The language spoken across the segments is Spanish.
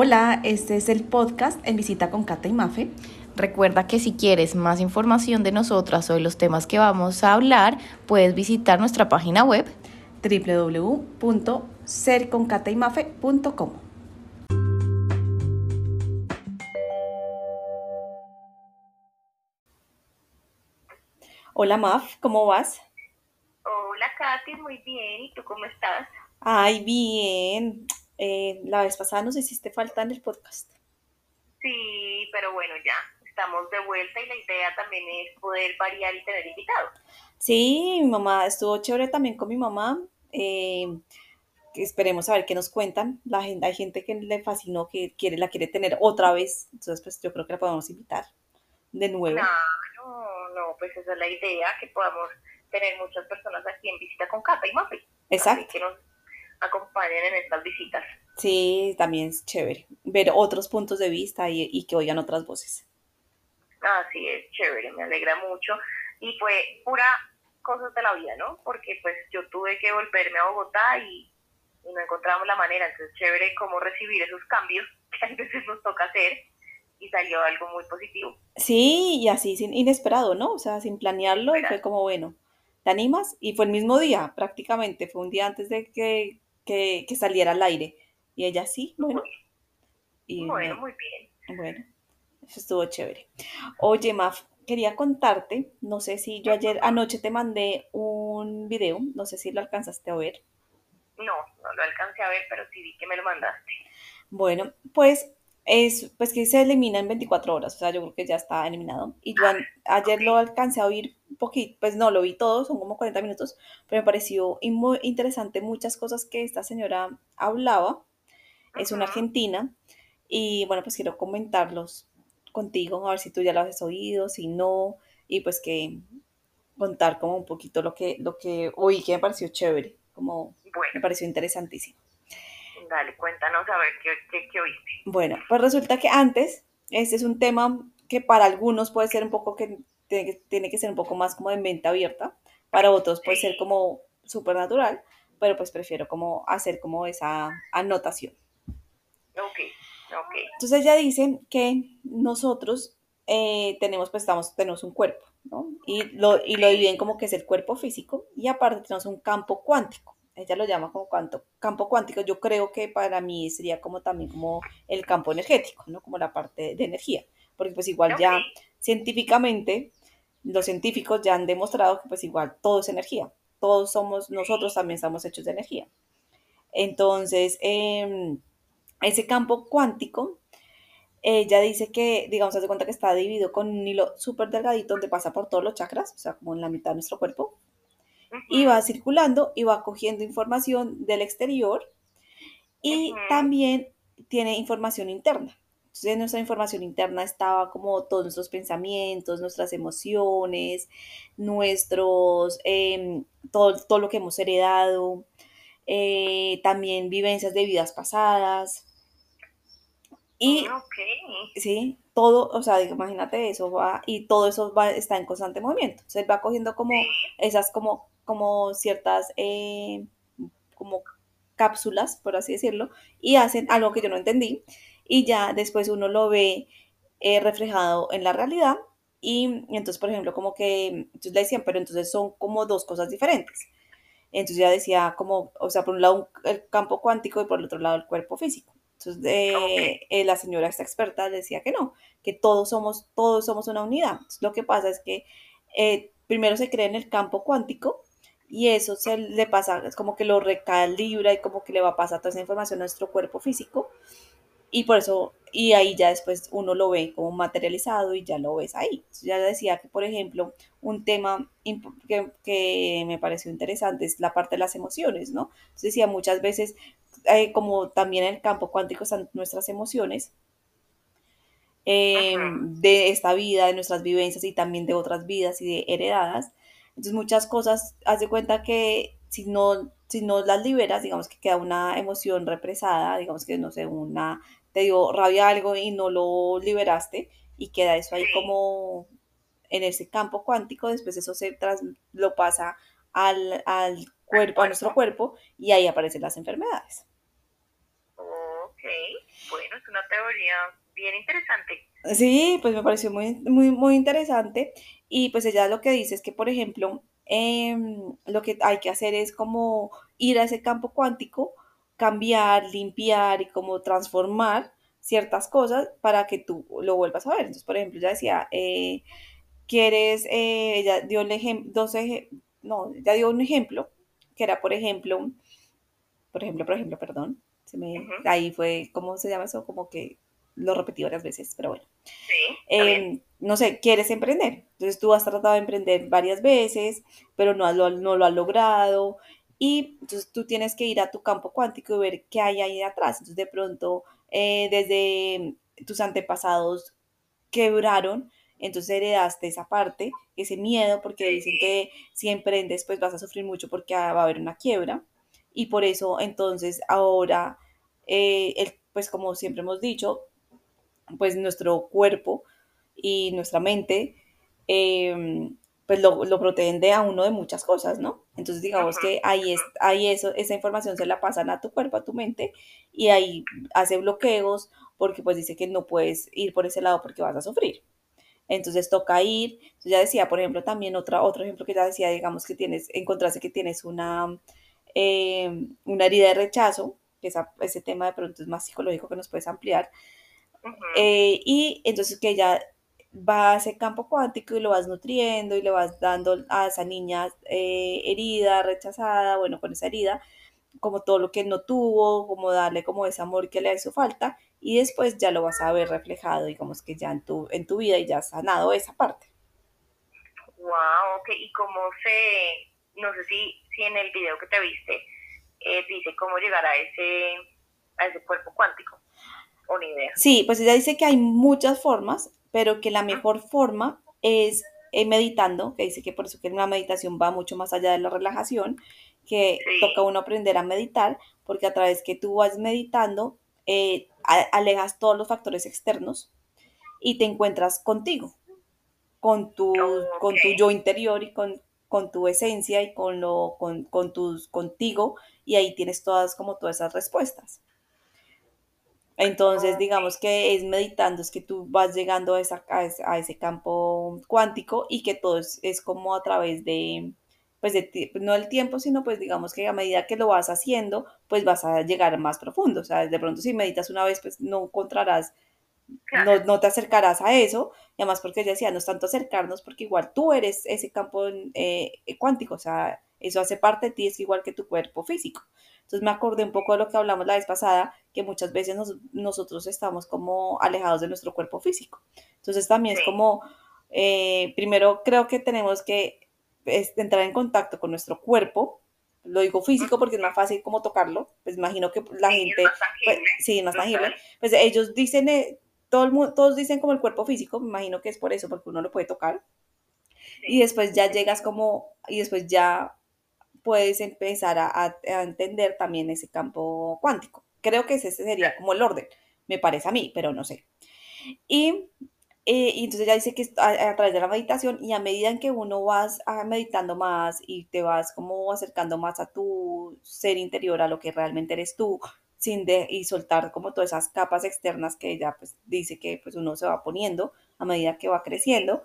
Hola, este es el podcast En Visita con Cata y Mafe. Recuerda que si quieres más información de nosotras o de los temas que vamos a hablar, puedes visitar nuestra página web www.serconcataymafe.com. Hola Maf, ¿cómo vas? Hola Katy, muy bien. ¿Y tú cómo estás? Ay, bien. Eh, la vez pasada nos hiciste falta en el podcast. Sí, pero bueno, ya estamos de vuelta y la idea también es poder variar y tener invitados. Sí, mi mamá estuvo chévere también con mi mamá. Eh, esperemos a ver qué nos cuentan. La gente, hay gente que le fascinó, que quiere, la quiere tener otra vez. Entonces, pues yo creo que la podemos invitar de nuevo. No, no, pues esa es la idea, que podamos tener muchas personas aquí en visita con Cata y Mafe. Exacto. Así que nos acompañen en estas visitas. Sí, también es chévere ver otros puntos de vista y, y que oigan otras voces. Así es, chévere, me alegra mucho. Y fue pura cosas de la vida, ¿no? Porque pues yo tuve que volverme a Bogotá y, y no encontramos la manera. Entonces, chévere cómo recibir esos cambios que a veces nos toca hacer y salió algo muy positivo. Sí, y así sin, inesperado, ¿no? O sea, sin planearlo, y fue como, bueno, ¿te animas? Y fue el mismo día, prácticamente, fue un día antes de que, que, que saliera al aire. Y ella sí, bueno. Y bueno, me- muy bien. Bueno, eso estuvo chévere. Oye, Maf, quería contarte, no sé si yo ayer anoche te mandé un video, no sé si lo alcanzaste a ver. No, no lo alcancé a ver, pero sí vi que me lo mandaste. Bueno, pues es pues que se elimina en 24 horas, o sea, yo creo que ya está eliminado. Y yo ayer lo alcancé a oír un poquito, pues no, lo vi todo, son como 40 minutos, pero me pareció muy interesante muchas cosas que esta señora hablaba. Es una argentina y bueno, pues quiero comentarlos contigo, a ver si tú ya lo has oído, si no, y pues que contar como un poquito lo que, lo que oí, que me pareció chévere, como me pareció interesantísimo. Dale, cuéntanos a ver qué, qué, qué oíste. Bueno, pues resulta que antes, este es un tema que para algunos puede ser un poco que tiene que, tiene que ser un poco más como de mente abierta, para otros puede ser como súper natural, pero pues prefiero como hacer como esa anotación. Ok, ok. Entonces ella dice que nosotros eh, tenemos, pues estamos, tenemos un cuerpo, ¿no? Y lo, y lo dividen como que es el cuerpo físico y aparte tenemos un campo cuántico. Ella lo llama como cuanto, campo cuántico. Yo creo que para mí sería como también como el campo energético, ¿no? Como la parte de energía. Porque pues igual ya científicamente, los científicos ya han demostrado que pues igual todo es energía. Todos somos, nosotros también estamos hechos de energía. Entonces, em, ese campo cuántico, ella dice que, digamos, hace cuenta que está dividido con un hilo súper delgadito donde pasa por todos los chakras, o sea, como en la mitad de nuestro cuerpo, y va circulando y va cogiendo información del exterior y también tiene información interna. Entonces, en nuestra información interna estaba como todos nuestros pensamientos, nuestras emociones, nuestros, em, todo, todo lo que hemos heredado, eh, también vivencias de vidas pasadas. Y Ok. sí, todo, o sea, imagínate eso, va, y todo eso va, está en constante movimiento. Entonces él va cogiendo como esas como, como ciertas eh, como cápsulas, por así decirlo, y hacen algo que yo no entendí, y ya después uno lo ve eh, reflejado en la realidad, y entonces, por ejemplo, como que, entonces le decían, pero entonces son como dos cosas diferentes. Entonces ya decía como, o sea, por un lado un- el campo cuántico y por el otro lado el cuerpo físico. Entonces eh, eh, la señora esta experta decía que no, que todos somos, todos somos una unidad. Entonces, lo que pasa es que eh, primero se cree en el campo cuántico y eso se le pasa, es como que lo recalibra y como que le va a pasar toda esa información a nuestro cuerpo físico y por eso, y ahí ya después uno lo ve como materializado y ya lo ves ahí. Ya decía que, por ejemplo, un tema que, que me pareció interesante es la parte de las emociones, ¿no? Entonces decía muchas veces, eh, como también en el campo cuántico están nuestras emociones, eh, Ujú. de esta vida, de nuestras vivencias y también de otras vidas y de heredadas. Entonces muchas cosas, haz de cuenta que si no, si no las liberas, digamos que queda una emoción represada, digamos que no sé, una, te dio rabia algo y no lo liberaste y queda eso ahí como en ese campo cuántico, después eso se tras, lo pasa al, al cuerpo, a nuestro cuerpo. cuerpo y ahí aparecen las enfermedades. Ok. Bueno, es una teoría bien interesante. Sí, pues me pareció muy, muy, muy interesante. Y pues ella lo que dice es que, por ejemplo, em, lo que hay que hacer es como ir a ese campo cuántico, cambiar, limpiar y como transformar ciertas cosas para que tú lo vuelvas a ver. Entonces, por ejemplo, ya decía, eh, quieres, eh, ella dio el ejemplo, no, ya dio un ejemplo, que era, por ejemplo, por ejemplo, por ejemplo, perdón, se me, ahí fue, ¿cómo se llama eso? Como que lo repetí varias veces, pero bueno. Sí. Eh, no sé, quieres emprender. Entonces tú has tratado de emprender varias veces, pero no, has- lo, no lo has logrado. Y entonces tú tienes que ir a tu campo cuántico y ver qué hay ahí atrás. Entonces de pronto, eh, desde tus antepasados quebraron, entonces heredaste esa parte, ese miedo, porque dicen que si emprendes, pues vas a sufrir mucho porque va a haber una quiebra. Y por eso, entonces, ahora, eh, el, pues como siempre hemos dicho, pues nuestro cuerpo y nuestra mente, eh, pues lo, lo protegen de a uno de muchas cosas, ¿no? Entonces digamos que ahí, es, ahí eso, esa información se la pasan a tu cuerpo, a tu mente, y ahí hace bloqueos porque pues dice que no puedes ir por ese lado porque vas a sufrir. Entonces toca ir, entonces ya decía, por ejemplo, también otra, otro ejemplo que ya decía, digamos que tienes, encontraste que tienes una, eh, una herida de rechazo, que esa, ese tema de pronto es más psicológico que nos puedes ampliar, Eh, y entonces que ella va a ese campo cuántico y lo vas nutriendo y le vas dando a esa niña eh, herida, rechazada, bueno, con esa herida, como todo lo que no tuvo, como darle como ese amor que le hizo falta y después ya lo vas a ver reflejado, digamos que ya en tu, en tu vida y ya has sanado esa parte. Wow, ok. ¿Y cómo se, no sé si, si en el video que te viste eh, dice cómo llegar a ese, a ese cuerpo cuántico? Idea. Sí, pues ella dice que hay muchas formas, pero que la mejor forma es eh, meditando, que dice que por eso que la meditación va mucho más allá de la relajación, que toca uno aprender a meditar, porque a través que tú vas meditando, eh, alejas todos los factores externos y te encuentras contigo, con tu, con tu yo interior y con, con tu esencia y con lo, con, con tus, contigo, y ahí tienes todas como todas esas respuestas. Entonces, digamos que es meditando, es que tú vas llegando a, esa, a, ese, a ese campo cuántico y que todo es, es como a través de, pues de, no el tiempo, sino pues digamos que a medida que lo vas haciendo, pues vas a llegar más profundo. O sea, de pronto si meditas una vez, pues no encontrarás Claro. no, no te acercarás a eso, y además porque decía, no es tanto acercarnos, porque igual tú eres ese campo eh, cuántico, o sea, eso hace parte de ti, es igual que tu cuerpo físico. Entonces me acordé un poco de lo que hablamos la vez pasada, que muchas veces nos, nosotros estamos como alejados de nuestro cuerpo físico. Entonces también es Sí. como, eh, primero creo que tenemos que es, entrar en contacto con nuestro cuerpo, lo digo físico porque es más fácil como tocarlo, pues imagino que la Sí, es gente, pues, sí, es más tangible, pues ellos dicen, eh, todo el mundo, todos dicen como el cuerpo físico, me imagino que es por eso, porque uno lo puede tocar, y después ya llegas como, y después ya puedes empezar a, a- entender también ese campo cuántico. Creo que ese sería como el orden, me parece a mí, pero no sé. Y, eh, y entonces ya dice que a, a través de la meditación y a medida en que uno vas ah, meditando más y te vas como acercando más a tu ser interior, a lo que realmente eres tú, sin de, y soltar como todas esas capas externas que ella pues dice que pues uno se va poniendo a medida que va creciendo,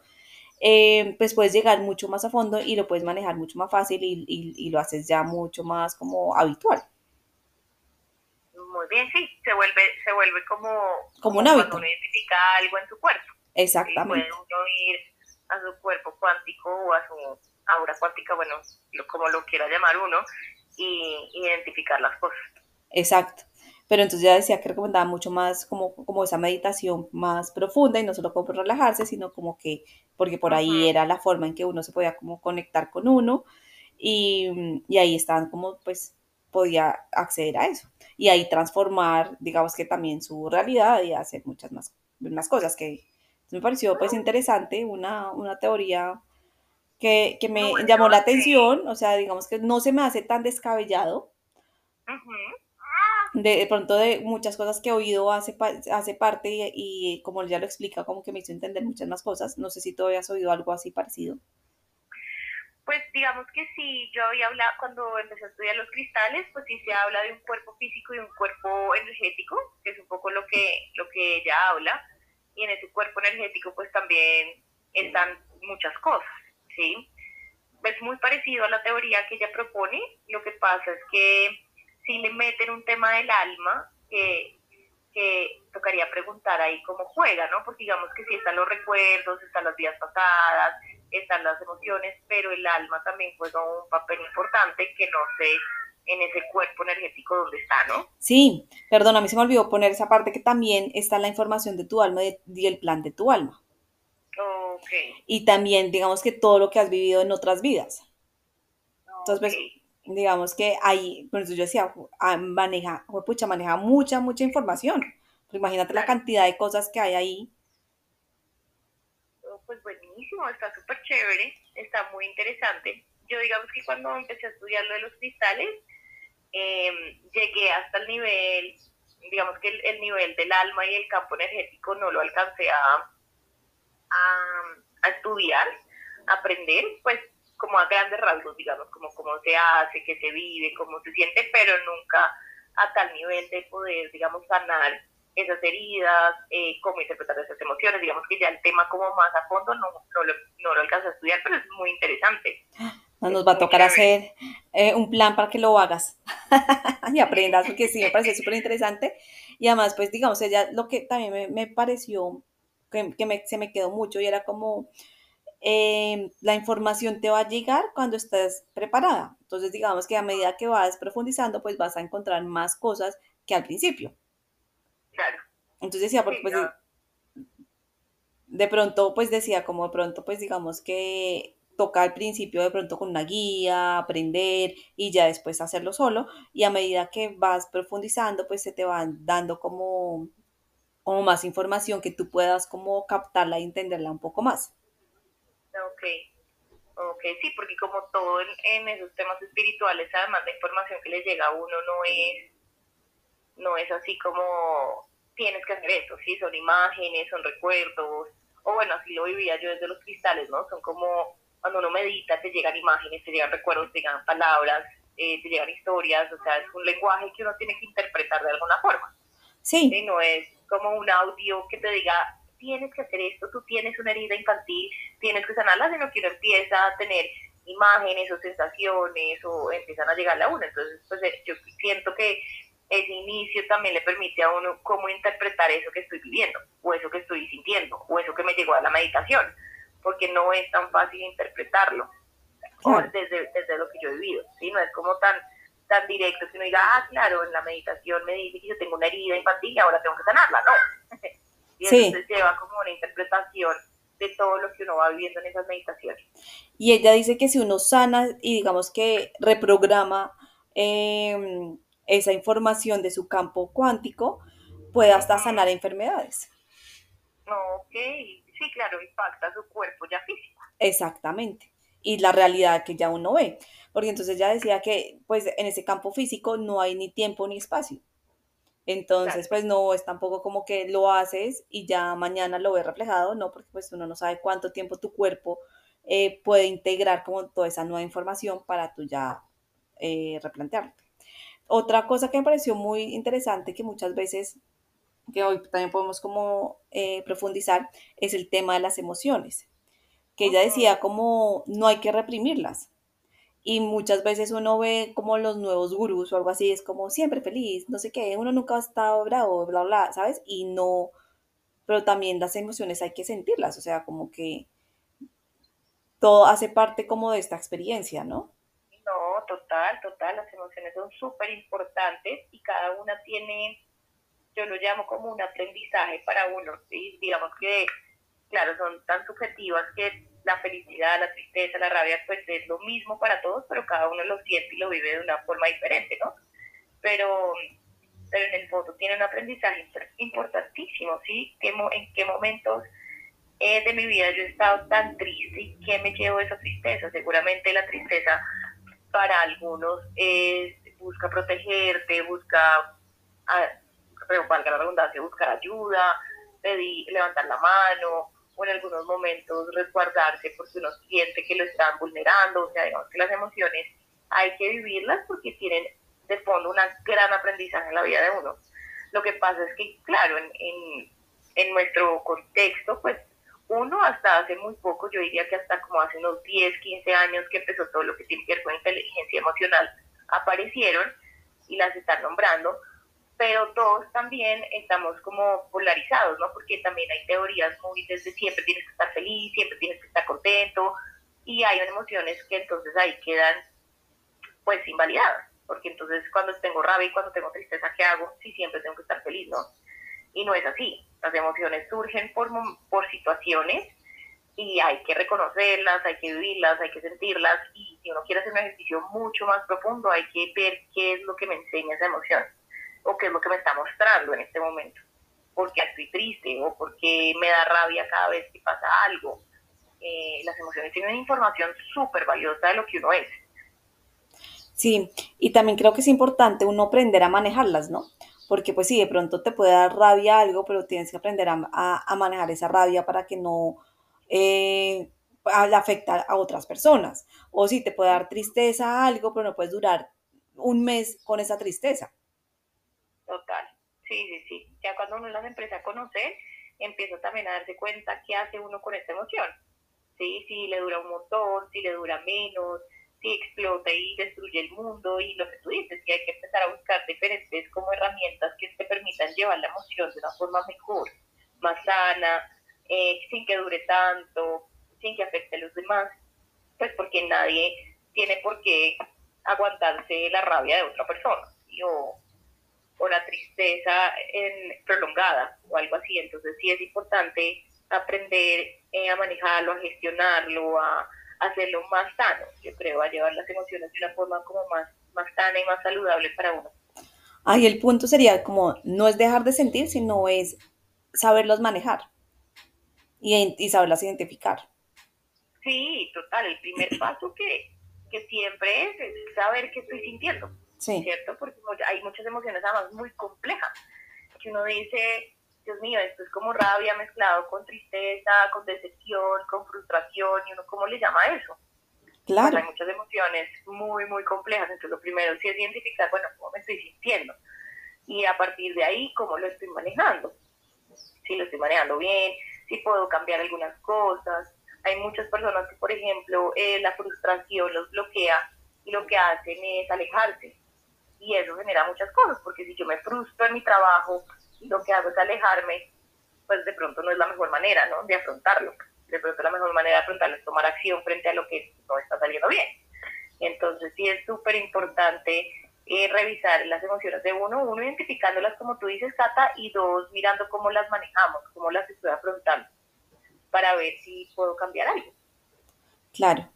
eh, pues puedes llegar mucho más a fondo y lo puedes manejar mucho más fácil y, y, y lo haces ya mucho más como habitual, Muy bien, sí. Se vuelve, se vuelve como, como un como cuando hábito. uno identifica algo en su cuerpo. Y puede Exactamente. uno ir a su cuerpo cuántico o a su aura cuántica, bueno, lo- como lo quiera llamar uno, y identificar las cosas. Exacto. Pero entonces ya decía que recomendaba mucho más como, como esa meditación más profunda y no solo como relajarse, sino como que, porque por ahí era la forma en que uno se podía como conectar con uno y, y ahí estaban como pues podía acceder a eso y ahí transformar, digamos que también su realidad y hacer muchas más, más cosas que me pareció pues interesante, una, una teoría que, que me Bueno, llamó la sí. atención, o sea, digamos que no se me hace tan descabellado, Ujú. De, de pronto de muchas cosas que he oído hace, hace parte y, y como ya lo explica, como que me hizo entender muchas más cosas. No sé si tú habías oído algo así parecido. Pues digamos que sí, yo había hablado, cuando empecé a estudiar los cristales, pues sí se habla de un cuerpo físico y un cuerpo energético, que es un poco lo que, lo que ella habla, y en ese cuerpo energético pues también están muchas cosas, ¿sí? Es muy parecido a la teoría que ella propone, lo que pasa es que si le meten un tema del alma, que, que tocaría preguntar ahí cómo juega, ¿no? Porque digamos que sí están los recuerdos, están las vidas pasadas, están las emociones, pero el alma también juega un papel importante que no sé en ese cuerpo energético donde está, ¿no? Sí, perdón, a mí se me olvidó poner esa parte que también está la información de tu alma y el plan de tu alma. Ok. Y también, digamos que todo lo que has vivido en otras vidas. Entonces, pues, digamos que ahí, por eso yo decía, ah, maneja, pucha, maneja mucha, mucha información. Pues imagínate la cantidad de cosas que hay ahí pues buenísimo, está súper chévere, está muy interesante. Yo digamos que cuando empecé a estudiar lo de los cristales, em, llegué hasta el nivel, digamos que el, nivel del alma y el campo energético no lo alcancé a, a, estudiar, a aprender, pues como a grandes rasgos, digamos, como cómo se hace, qué se vive, cómo se siente, pero nunca a tal nivel de poder, digamos, sanar esas heridas, eh, cómo interpretar esas emociones, digamos que ya el tema como más a fondo no, no, lo, no lo alcanza a estudiar, pero es muy interesante. Nos va a tocar hacer eh, un plan para que lo hagas y aprendas, porque sí, me parece súper interesante. Y además, pues digamos, ella lo que también me, me pareció, que, que me, se me quedó mucho y era como, eh, la información te va a llegar cuando estés preparada. Entonces, digamos que a medida que vas profundizando, pues vas a encontrar más cosas que al principio. Claro. Entonces decía, porque pues de, pronto, pues decía, como de pronto, pues digamos que toca al principio de pronto con una guía, aprender y ya después hacerlo solo y a medida que vas profundizando, pues se te van dando como, como más información que tú puedas como captarla y entenderla un poco más. Ok, ok, sí, porque como todo en, en esos temas espirituales, además la información que le llega a uno no es no es así como tienes que hacer esto, sí, son imágenes, son recuerdos, o bueno, así lo vivía yo desde los cristales, ¿no? Son como cuando uno medita, te llegan imágenes, te llegan recuerdos, te llegan palabras, eh, te llegan historias, o sea, es un lenguaje que uno tiene que interpretar de alguna forma. Sí. ¿sí? No es como un audio que te diga, tienes que hacer esto, tú tienes una herida infantil, tienes que sanarla, sino que uno empieza a tener imágenes o sensaciones o empiezan a llegarle a uno. Entonces, pues eh, yo siento que ese inicio también le permite a uno cómo interpretar eso que estoy viviendo, o eso que estoy sintiendo, o eso que me llegó a la meditación, porque no es tan fácil interpretarlo desde, desde lo que yo he vivido, ¿sí? No es como tan, tan directo que uno diga, ah, claro, en la meditación me dice que yo tengo una herida infantil y ahora tengo que sanarla, no. y entonces lleva como una interpretación de todo lo que uno va viviendo en esas meditaciones. Y ella dice que si uno sana y digamos que reprograma eh, esa información de su campo cuántico puede hasta sanar enfermedades. Ok, sí, claro, impacta su cuerpo ya físico. Exactamente. Y la realidad que ya uno ve. Porque entonces ya decía que pues en ese campo físico no hay ni tiempo ni espacio. Entonces, pues no es tampoco como que lo haces y ya mañana lo ves reflejado, no, porque pues uno no sabe cuánto tiempo tu cuerpo eh, puede integrar como toda esa nueva información para tú ya eh, replantearte. Otra cosa que me pareció muy interesante, que muchas veces, que hoy también podemos como eh, profundizar, es el tema de las emociones. Que ella decía como no hay que reprimirlas. Y muchas veces uno ve como los nuevos gurús o algo así, es como siempre feliz, no sé qué, uno nunca ha estado bravo, bla, bla, ¿sabes? Y no, pero también las emociones hay que sentirlas, o sea, como que todo hace parte como de esta experiencia, ¿no? No, total, total, las emociones son súper importantes y cada una tiene, yo lo llamo como un aprendizaje para uno, ¿sí? digamos que, claro, son tan subjetivas que la felicidad, la tristeza, la rabia, pues es lo mismo para todos, pero cada uno lo siente y lo vive de una forma diferente, ¿no? Pero, pero en el fondo tiene un aprendizaje importantísimo, ¿sí? ¿En qué momentos eh, de mi vida yo he estado tan triste y qué me llevo esa tristeza? Seguramente la tristeza para algunos es, busca protegerte, busca, ah, pero valga la redundancia, buscar ayuda, pedir, levantar la mano, o en algunos momentos resguardarse porque uno siente que lo están vulnerando, o sea, digamos que las emociones hay que vivirlas porque tienen de fondo un gran aprendizaje en la vida de uno. Lo que pasa es que, claro, en, en, en nuestro contexto, pues uno hasta hace muy poco, yo diría que hasta como hace unos 10, 15 años que empezó todo lo que tiene que ver con inteligencia emocional, aparecieron y las están nombrando, pero todos también estamos como polarizados, ¿no? Porque también hay teorías muy desde siempre tienes que estar feliz, siempre tienes que estar contento, y hay emociones que entonces ahí quedan pues invalidadas, porque entonces cuando tengo rabia y cuando tengo tristeza, ¿qué hago? Sí, siempre tengo que estar feliz, ¿no? Y no es así, las emociones surgen por, por situaciones y hay que reconocerlas, hay que vivirlas, hay que sentirlas y si uno quiere hacer un ejercicio mucho más profundo hay que ver qué es lo que me enseña esa emoción o qué es lo que me está mostrando en este momento. Porque estoy triste o porque me da rabia cada vez que pasa algo. Eh, las emociones tienen información súper valiosa de lo que uno es. Sí, y también creo que es importante uno aprender a manejarlas, ¿no? Porque pues sí, de pronto te puede dar rabia algo, pero tienes que aprender a, a, manejar esa rabia para que no eh, afecte a otras personas. O sí, te puede dar tristeza algo, pero no puedes durar un mes con esa tristeza. Total, sí, sí, sí. Ya cuando uno las empieza a conocer, empieza también a darse cuenta qué hace uno con esta emoción. Sí, si le dura un montón, si le dura menos, si explota y destruye el mundo y lo que tú dices, que hay que empezar a buscar diferentes como herramientas que te permitan llevar la emoción de una forma mejor, más sana, eh, sin que dure tanto, sin que afecte a los demás, pues porque nadie tiene por qué aguantarse la rabia de otra persona o, o la tristeza en, prolongada o algo así. Entonces sí es importante aprender eh, a manejarlo, a gestionarlo, a hacerlo más sano, yo creo, a llevar las emociones de una forma como más, más sana y más saludable para uno. Ah, y el punto sería como, no es dejar de sentir, sino es saberlos manejar y, y saberlas identificar. Sí, total, el primer paso que, que siempre es, es saber qué estoy sintiendo, sí. ¿cierto? Porque hay muchas emociones además muy complejas, que uno dice, Dios mío, esto es como rabia mezclado con tristeza, con decepción, con frustración, y uno cómo le llama eso. Claro. Pues hay muchas emociones muy, muy complejas, entonces lo primero sí es identificar, bueno, cómo me estoy sintiendo, y a partir de ahí, cómo lo estoy manejando. Si lo estoy manejando bien, si puedo cambiar algunas cosas. Hay muchas personas que, por ejemplo, eh, la frustración los bloquea y lo que hacen es alejarse. Y eso genera muchas cosas, porque si yo me frustro en mi trabajo, lo que hago es alejarme, pues de pronto no es la mejor manera, ¿no? De afrontarlo. De pronto la mejor manera de afrontarlo es tomar acción frente a lo que no está saliendo bien. Entonces sí es súper importante eh, revisar las emociones de uno, uno identificándolas como tú dices, Cata, y dos, mirando cómo las manejamos, cómo las estoy afrontando, para ver si puedo cambiar algo. Claro.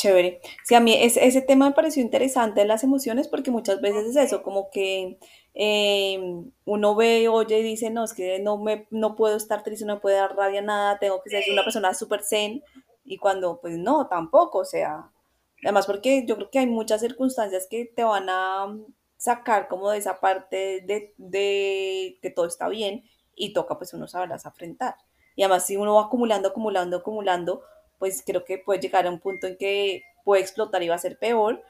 Chévere. Sí, a mí ese, ese tema me pareció interesante las emociones porque muchas veces es eso, como que eh, uno ve, oye y dice, no, es que no, me, no puedo estar triste, no puedo dar rabia, nada, tengo que ser una persona súper zen, y cuando, pues no, tampoco, o sea, además porque yo creo que hay muchas circunstancias que te van a sacar como de esa parte de, de que todo está bien y toca pues uno saberlas afrontar. Y además si uno va acumulando, acumulando, acumulando, pues creo que puede llegar a un punto en que puede explotar y va a ser peor,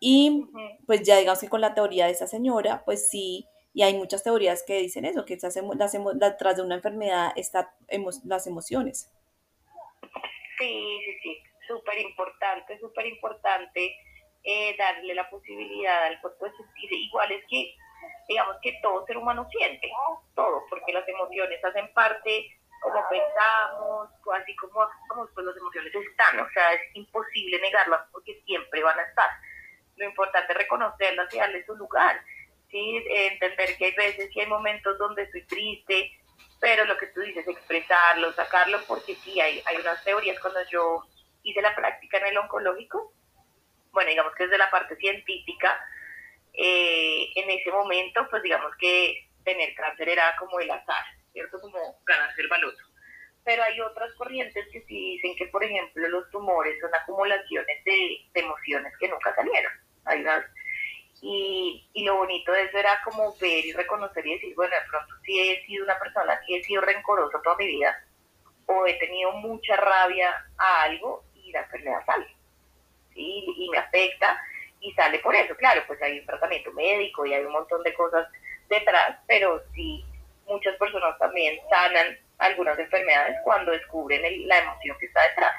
y pues ya digamos que con la teoría de esa señora, pues sí, y hay muchas teorías que dicen eso, que las, detrás de una enfermedad están las emociones. Sí, sí, sí, súper importante, súper importante eh, darle la posibilidad al cuerpo de sentir. Igual es que, digamos que todo ser humano siente, todo, porque las emociones hacen parte como pensamos, así como, como pues las emociones están, o sea, es imposible negarlas porque siempre van a estar. Lo importante es reconocerlas y darle su lugar, ¿sí? entender que hay veces y hay momentos donde estoy triste, pero lo que tú dices, expresarlo, sacarlo, porque sí, hay, hay unas teorías. Cuando yo hice la práctica en el oncológico, bueno, digamos que desde la parte científica, eh, en ese momento, pues digamos que tener cáncer era como el azar, ¿cierto? Como ganarse el baloto. Pero hay otras corrientes que sí dicen que, por ejemplo, los tumores son acumulaciones de emociones que nunca salieron. Y, y lo bonito de eso era como ver y reconocer y decir, bueno, de pronto sí he sido una persona que he sido rencorosa toda mi vida o he tenido mucha rabia a algo y la enfermedad sale. ¿sí? Y me afecta y sale por eso. Claro, pues hay un tratamiento médico y hay un montón de cosas detrás, pero sí muchas personas también sanan algunas enfermedades cuando descubren la emoción que está detrás.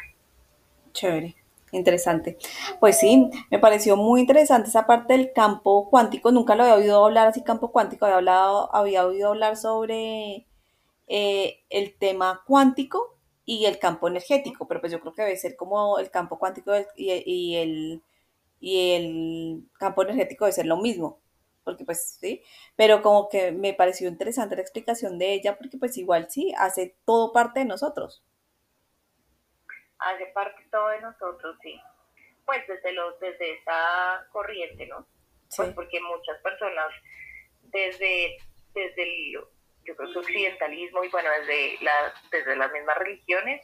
Chévere. Interesante. Pues sí, me pareció muy interesante esa parte del campo cuántico. Nunca lo había oído hablar así, campo cuántico. Había, hablado, había oído hablar sobre eh, el tema cuántico y el campo energético, pero pues yo creo que debe ser como el campo cuántico y, el, y el campo energético debe ser lo mismo, porque pues sí, pero como que me pareció interesante la explicación de ella, porque pues igual sí, hace todo parte de nosotros hace parte todo de nosotros, sí. Pues desde, los, desde esa corriente, ¿no? Pues porque muchas personas desde, desde el, yo creo que occidentalismo y bueno, desde, la, desde las mismas religiones,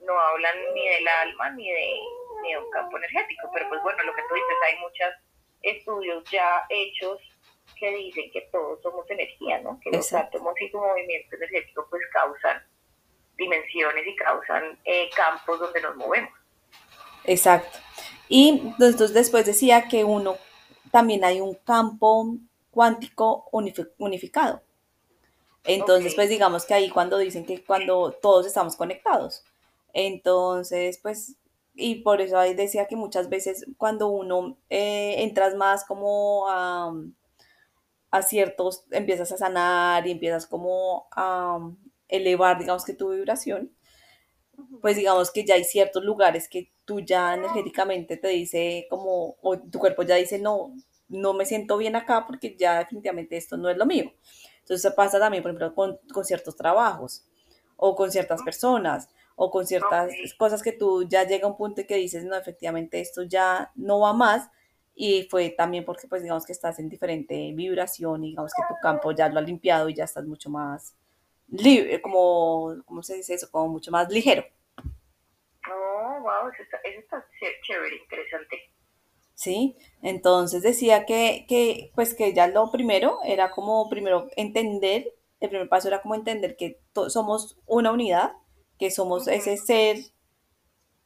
no hablan ni del alma ni de, ni de un campo energético, pero pues bueno, lo que tú dices, hay muchos estudios ya hechos que dicen que todos somos energía, ¿no? Que los átomos y su movimiento energético pues causan dimensiones y causan eh, campos donde nos movemos. Exacto. Y entonces después decía que uno también hay un campo cuántico unificado. Entonces, pues digamos que ahí cuando dicen que cuando todos estamos conectados. Entonces, pues, y por eso ahí decía que muchas veces cuando uno eh, entras más como a, a, ciertos, empiezas a sanar y empiezas como a, elevar, digamos que tu vibración, pues digamos que ya hay ciertos lugares que tú ya energéticamente te dice como, o tu cuerpo ya dice, no, no me siento bien acá porque ya definitivamente esto no es lo mío. Entonces eso pasa también, por ejemplo, con, con ciertos trabajos o con ciertas personas o con ciertas cosas que tú ya llega a un punto y que dices, no, efectivamente esto ya no va más y fue también porque pues digamos que estás en diferente vibración y digamos que tu campo ya lo ha limpiado y ya estás mucho más libre, como, ¿cómo se dice eso? Como mucho más ligero. Oh, wow, eso está, chévere, interesante. Sí, entonces decía que, que, pues que ya lo primero era como primero entender, el primer paso era como entender que somos una unidad, que somos ese ser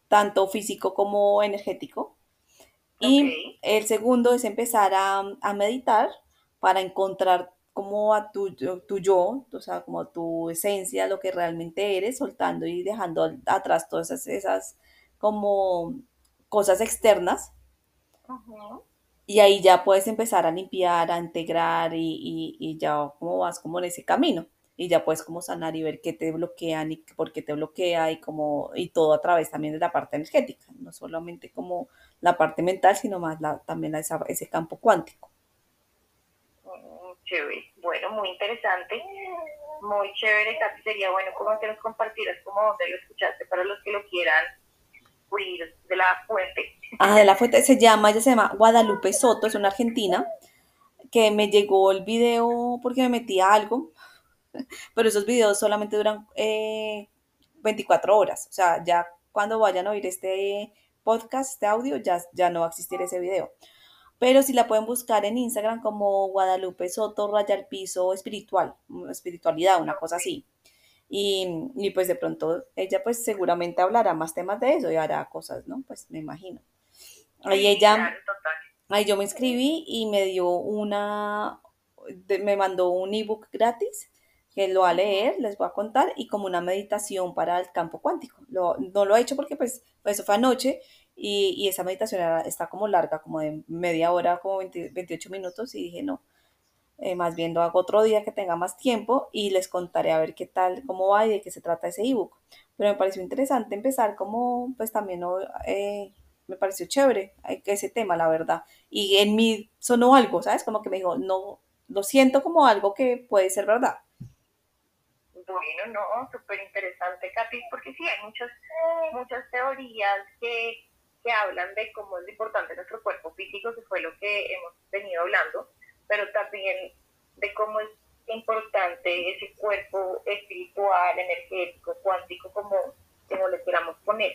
tanto físico como energético. Y el segundo es empezar a, a meditar para encontrar como a tu, tu yo, o sea, como tu esencia, lo que realmente eres, soltando y dejando atrás todas esas, esas como cosas externas. Y ahí ya puedes empezar a limpiar, a integrar y, y, ya como vas como en ese camino. Y ya puedes como sanar y ver qué te bloquean y por qué te bloquea y como, y todo a través también de la parte energética, no solamente como la parte mental, sino más la, también esa, ese campo cuántico chévere. Bueno, muy interesante, muy chévere. sería bueno como que nos compartieras como donde lo escuchaste para los que lo quieran oír de la fuente. Ah, de la fuente se llama, ella se llama Guadalupe Soto, es una argentina, que me llegó el video porque me metí a algo, pero esos videos solamente duran 24 eh, horas, o sea, ya cuando vayan a oír este podcast, este audio, ya, ya no va a existir ese video pero si la pueden buscar en Instagram como Guadalupe Soto Raya Piso Espiritual, espiritualidad, una cosa así. Y, pues de pronto ella pues seguramente hablará más temas de eso y hará cosas, ¿no? Pues me imagino. Ahí ella, ahí yo me inscribí y me dio una, me mandó un ebook gratis que lo va a leer, les voy a contar, y como una meditación para el campo cuántico. Lo, no lo he hecho porque pues, pues eso fue anoche y, y esa meditación está como larga, como de media hora, como 28 minutos, y dije, no, eh, más bien hago otro día que tenga más tiempo y les contaré a ver qué tal, cómo va y de qué se trata ese ebook. Pero me pareció interesante empezar como, pues también eh, me pareció chévere ese tema, la verdad. Y en mí sonó algo, ¿sabes? Como que me dijo, no, lo siento como algo que puede ser verdad. Bueno, no, súper interesante, Katy, porque sí, hay muchas, muchas teorías que que hablan de cómo es importante nuestro cuerpo físico, que fue lo que hemos venido hablando, pero también de cómo es importante ese cuerpo espiritual, energético, cuántico, como, como le queramos poner.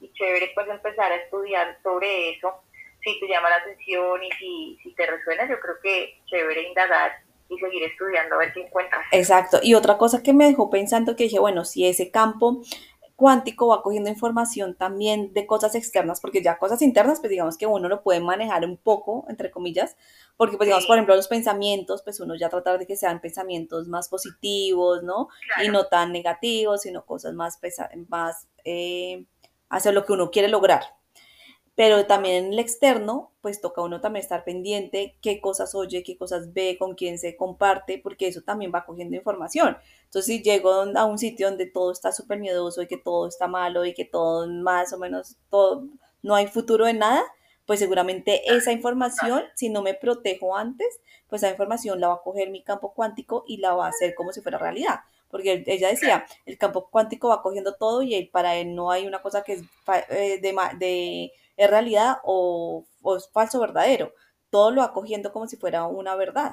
Y chévere pues empezar a estudiar sobre eso, si te llama la atención y si, si te resuena, yo creo que chévere indagar y seguir estudiando a ver qué encuentras. Exacto. Y otra cosa que me dejó pensando que dije, bueno, si ese campo cuántico va cogiendo información también de cosas externas, porque ya cosas internas, pues digamos que uno lo puede manejar un poco, entre comillas, porque pues digamos, por ejemplo, los pensamientos, pues uno ya tratar de que sean pensamientos más positivos, ¿no? Y no tan negativos, sino cosas más, más eh, hacia lo que uno quiere lograr pero también en el externo, pues toca uno también estar pendiente qué cosas oye, qué cosas ve, con quién se comparte, porque eso también va cogiendo información. Entonces, si llego a un sitio donde todo está súper miedoso y que todo está malo y que todo más o menos, todo, no hay futuro de nada, pues seguramente esa información, si no me protejo antes, pues esa información la va a coger mi campo cuántico y la va a hacer como si fuera realidad. Porque ella decía, el campo cuántico va cogiendo todo y para él no hay una cosa que es eh, de, de realidad o, es falso verdadero. Todo lo va cogiendo como si fuera una verdad.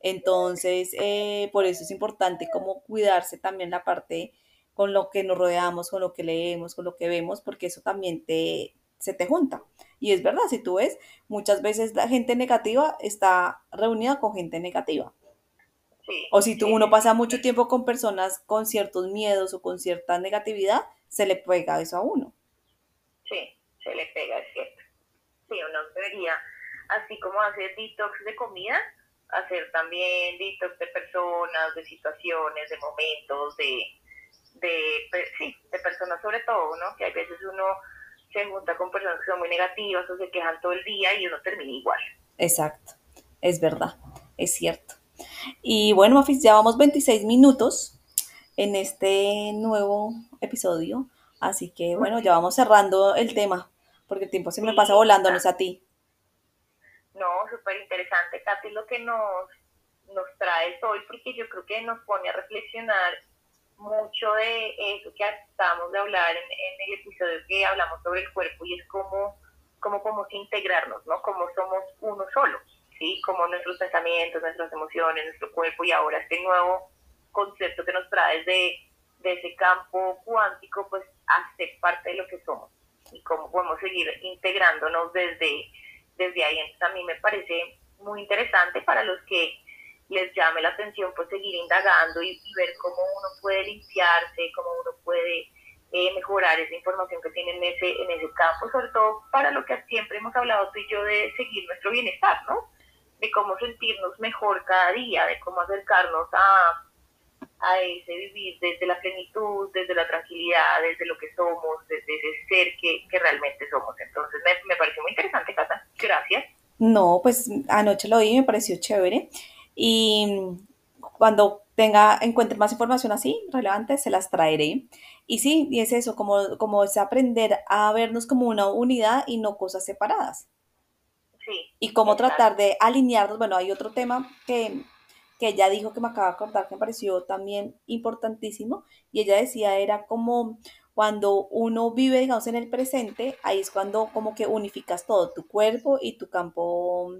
Entonces, eh, por eso es importante como cuidarse también la parte con lo que nos rodeamos, con lo que leemos, con lo que vemos, porque eso también te, se te junta. Y es verdad, si tú ves, muchas veces la gente negativa está reunida con gente negativa. O si tú, uno pasa mucho tiempo con personas con ciertos miedos o con cierta negatividad, se le pega eso a uno. Sí se le pega, es cierto. Sí, uno debería, así como hacer detox de comida, hacer también detox de personas, de situaciones, de momentos, de, de, sí, de personas sobre todo, ¿no? Que a veces uno se junta con personas que son muy negativas o se quejan todo el día y uno termina igual. Exacto, es verdad, es cierto. Y bueno, Mafis, ya vamos 26 minutos en este nuevo episodio, así que bueno, ya vamos cerrando el tema porque el tiempo se me pasa volando, no es a ti. No, súper interesante, Katy, lo que nos, nos trae hoy, porque yo creo que nos pone a reflexionar mucho de eso que acabamos de hablar en, el episodio que hablamos sobre el cuerpo y es cómo, cómo podemos integrarnos, ¿no? Cómo somos uno solo, ¿sí? Como nuestros pensamientos, nuestras emociones, nuestro cuerpo y ahora este nuevo concepto que nos trae de, de ese campo cuántico, pues hace parte de lo que somos y cómo podemos seguir integrándonos desde, desde ahí. Entonces a mí me parece muy interesante para los que les llame la atención pues seguir indagando y, ver cómo uno puede limpiarse, cómo uno puede eh, mejorar esa información que tiene en ese, en ese campo, sobre todo para lo que siempre hemos hablado tú y yo de seguir nuestro bienestar, ¿no? De cómo sentirnos mejor cada día, de cómo acercarnos a, a ese vivir desde la plenitud, desde la tranquilidad, desde lo que somos, desde ese ser que, que realmente somos. Entonces me, me pareció muy interesante, Cata. Gracias. No, pues anoche lo vi y me pareció chévere. Y cuando tenga, encuentre más información así, relevante, se las traeré. Y sí, y es eso, como, como es aprender a vernos como una unidad y no cosas separadas. Y cómo tratar de alinearnos. Bueno, hay otro tema que que ella dijo que me acaba de contar que me pareció también importantísimo y ella decía era como cuando uno vive digamos en el presente ahí es cuando como que unificas todo tu cuerpo y tu campo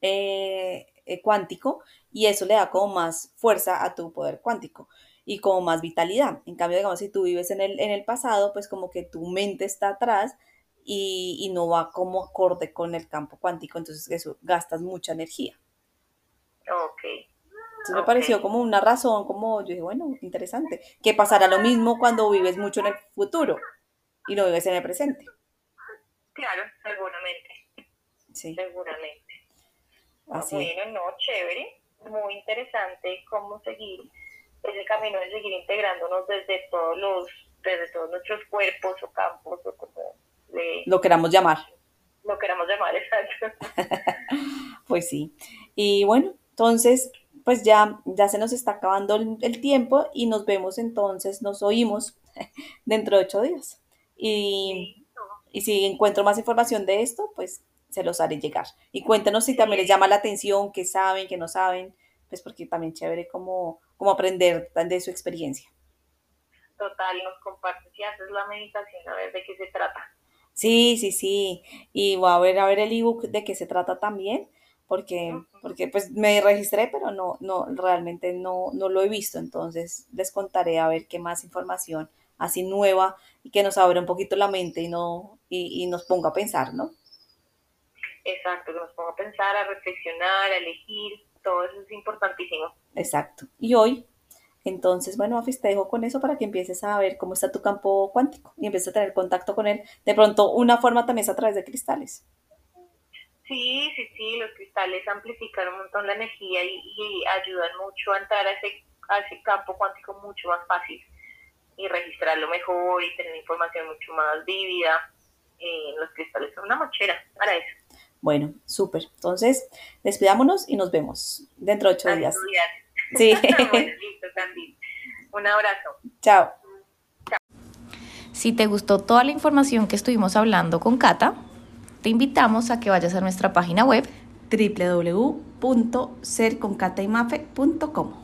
eh, eh, cuántico y eso le da como más fuerza a tu poder cuántico y como más vitalidad. En cambio, digamos, si tú vives en el, en el pasado, pues como que tu mente está atrás y, y no va como acorde con el campo cuántico, entonces eso gastas mucha energía. Ok. Entonces me pareció como una razón, como yo dije, bueno, interesante, que pasará lo mismo cuando vives mucho en el futuro y no vives en el presente. Claro, seguramente. Sí. Seguramente. Así bueno, no, chévere, muy interesante cómo seguir ese camino de seguir integrándonos desde todos los, desde todos nuestros cuerpos o campos o como lo queramos llamar. Lo queramos llamar, exacto. pues sí. Y bueno, entonces, pues ya, ya se nos está acabando el, tiempo y nos vemos entonces, nos oímos dentro de ocho días. Y, y si encuentro más información de esto, pues se los haré llegar. Y cuéntenos si también les llama la atención, qué saben, qué no saben, pues porque también chévere como, como aprender de su experiencia. Total, nos compartes y haces la meditación a ver de qué se trata. Sí, sí, sí. Y voy a ver, a ver el ebook de qué se trata también porque, porque pues me registré, pero no, no, realmente no, no lo he visto, entonces les contaré a ver qué más información así nueva y que nos abra un poquito la mente y, no, y, nos ponga a pensar, ¿no? Exacto, que nos ponga a pensar, a reflexionar, a elegir todo eso es importantísimo. Exacto. Y hoy, entonces, bueno, Afis, te dejo con eso para que empieces a ver cómo está tu campo cuántico y empieces a tener contacto con él. De pronto, una forma también es a través de cristales. Sí, sí, sí, los cristales amplifican un montón la energía y, y ayudan mucho a entrar a ese, a ese campo cuántico mucho más fácil y registrarlo mejor y tener información mucho más vívida. Eh, los cristales son una mochera para eso. Bueno, súper. Entonces, despidámonos y nos vemos dentro de ocho A días. estudiar. Sí. bueno, listo, también. Un abrazo. Chao. Si te gustó toda la información que estuvimos hablando con Cata, te invitamos a que vayas a nuestra página web www.serconcataymafe.com